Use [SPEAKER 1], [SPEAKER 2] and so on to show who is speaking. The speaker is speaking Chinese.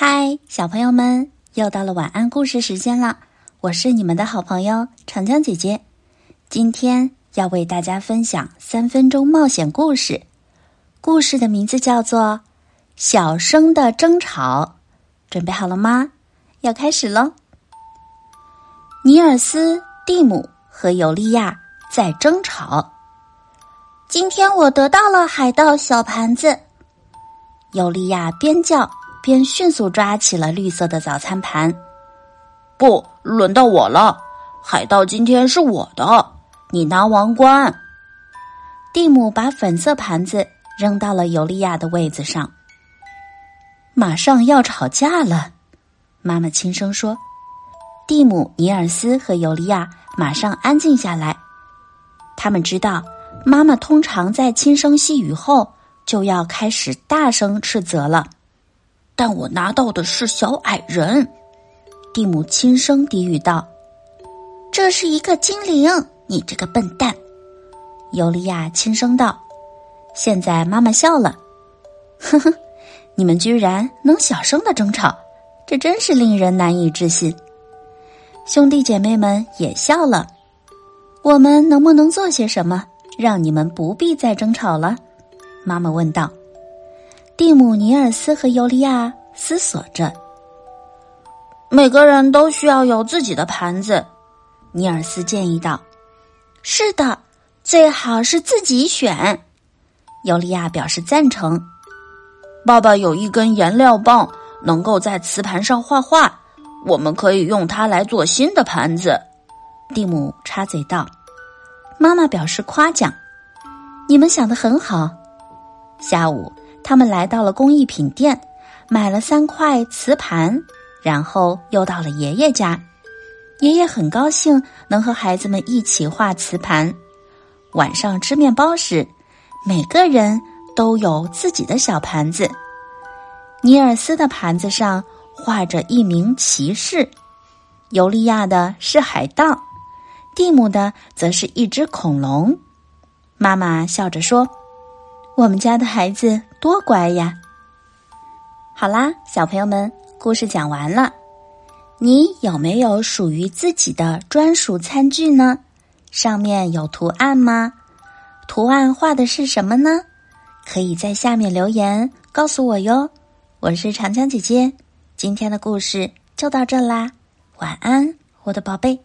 [SPEAKER 1] 嗨，小朋友们，又到了晚安故事时间了。我是你们的好朋友长江姐姐，今天要为大家分享三分钟冒险故事。故事的名字叫做《小声的争吵》。准备好了吗？要开始喽！尼尔斯、蒂姆和尤利亚在争吵。
[SPEAKER 2] 今天我得到了海盗小盘子。
[SPEAKER 1] 尤利亚边叫。便迅速抓起了绿色的早餐盘。
[SPEAKER 3] 不，轮到我了。海盗今天是我的，你拿王冠。
[SPEAKER 1] 蒂姆把粉色盘子扔到了尤利亚的位子上。马上要吵架了，妈妈轻声说。蒂姆、尼尔斯和尤利亚马上安静下来。他们知道，妈妈通常在轻声细语后就要开始大声斥责了。
[SPEAKER 3] 但我拿到的是小矮人，
[SPEAKER 1] 蒂姆轻声低语道：“
[SPEAKER 2] 这是一个精灵，你这个笨蛋。”
[SPEAKER 1] 尤利亚轻声道：“现在妈妈笑了，呵呵，你们居然能小声的争吵，这真是令人难以置信。”兄弟姐妹们也笑了。我们能不能做些什么，让你们不必再争吵了？妈妈问道。蒂姆、尼尔斯和尤利亚思索着。
[SPEAKER 3] 每个人都需要有自己的盘子，
[SPEAKER 1] 尼尔斯建议道：“
[SPEAKER 2] 是的，最好是自己选。”
[SPEAKER 1] 尤利亚表示赞成。
[SPEAKER 3] 爸爸有一根颜料棒，能够在瓷盘上画画，我们可以用它来做新的盘子。
[SPEAKER 1] 蒂姆插嘴道。妈妈表示夸奖：“你们想的很好。”下午。他们来到了工艺品店，买了三块瓷盘，然后又到了爷爷家。爷爷很高兴能和孩子们一起画瓷盘。晚上吃面包时，每个人都有自己的小盘子。尼尔斯的盘子上画着一名骑士，尤利亚的是海盗，蒂姆的则是一只恐龙。妈妈笑着说：“我们家的孩子。”多乖呀！好啦，小朋友们，故事讲完了。你有没有属于自己的专属餐具呢？上面有图案吗？图案画的是什么呢？可以在下面留言告诉我哟。我是长江姐姐，今天的故事就到这啦，晚安，我的宝贝。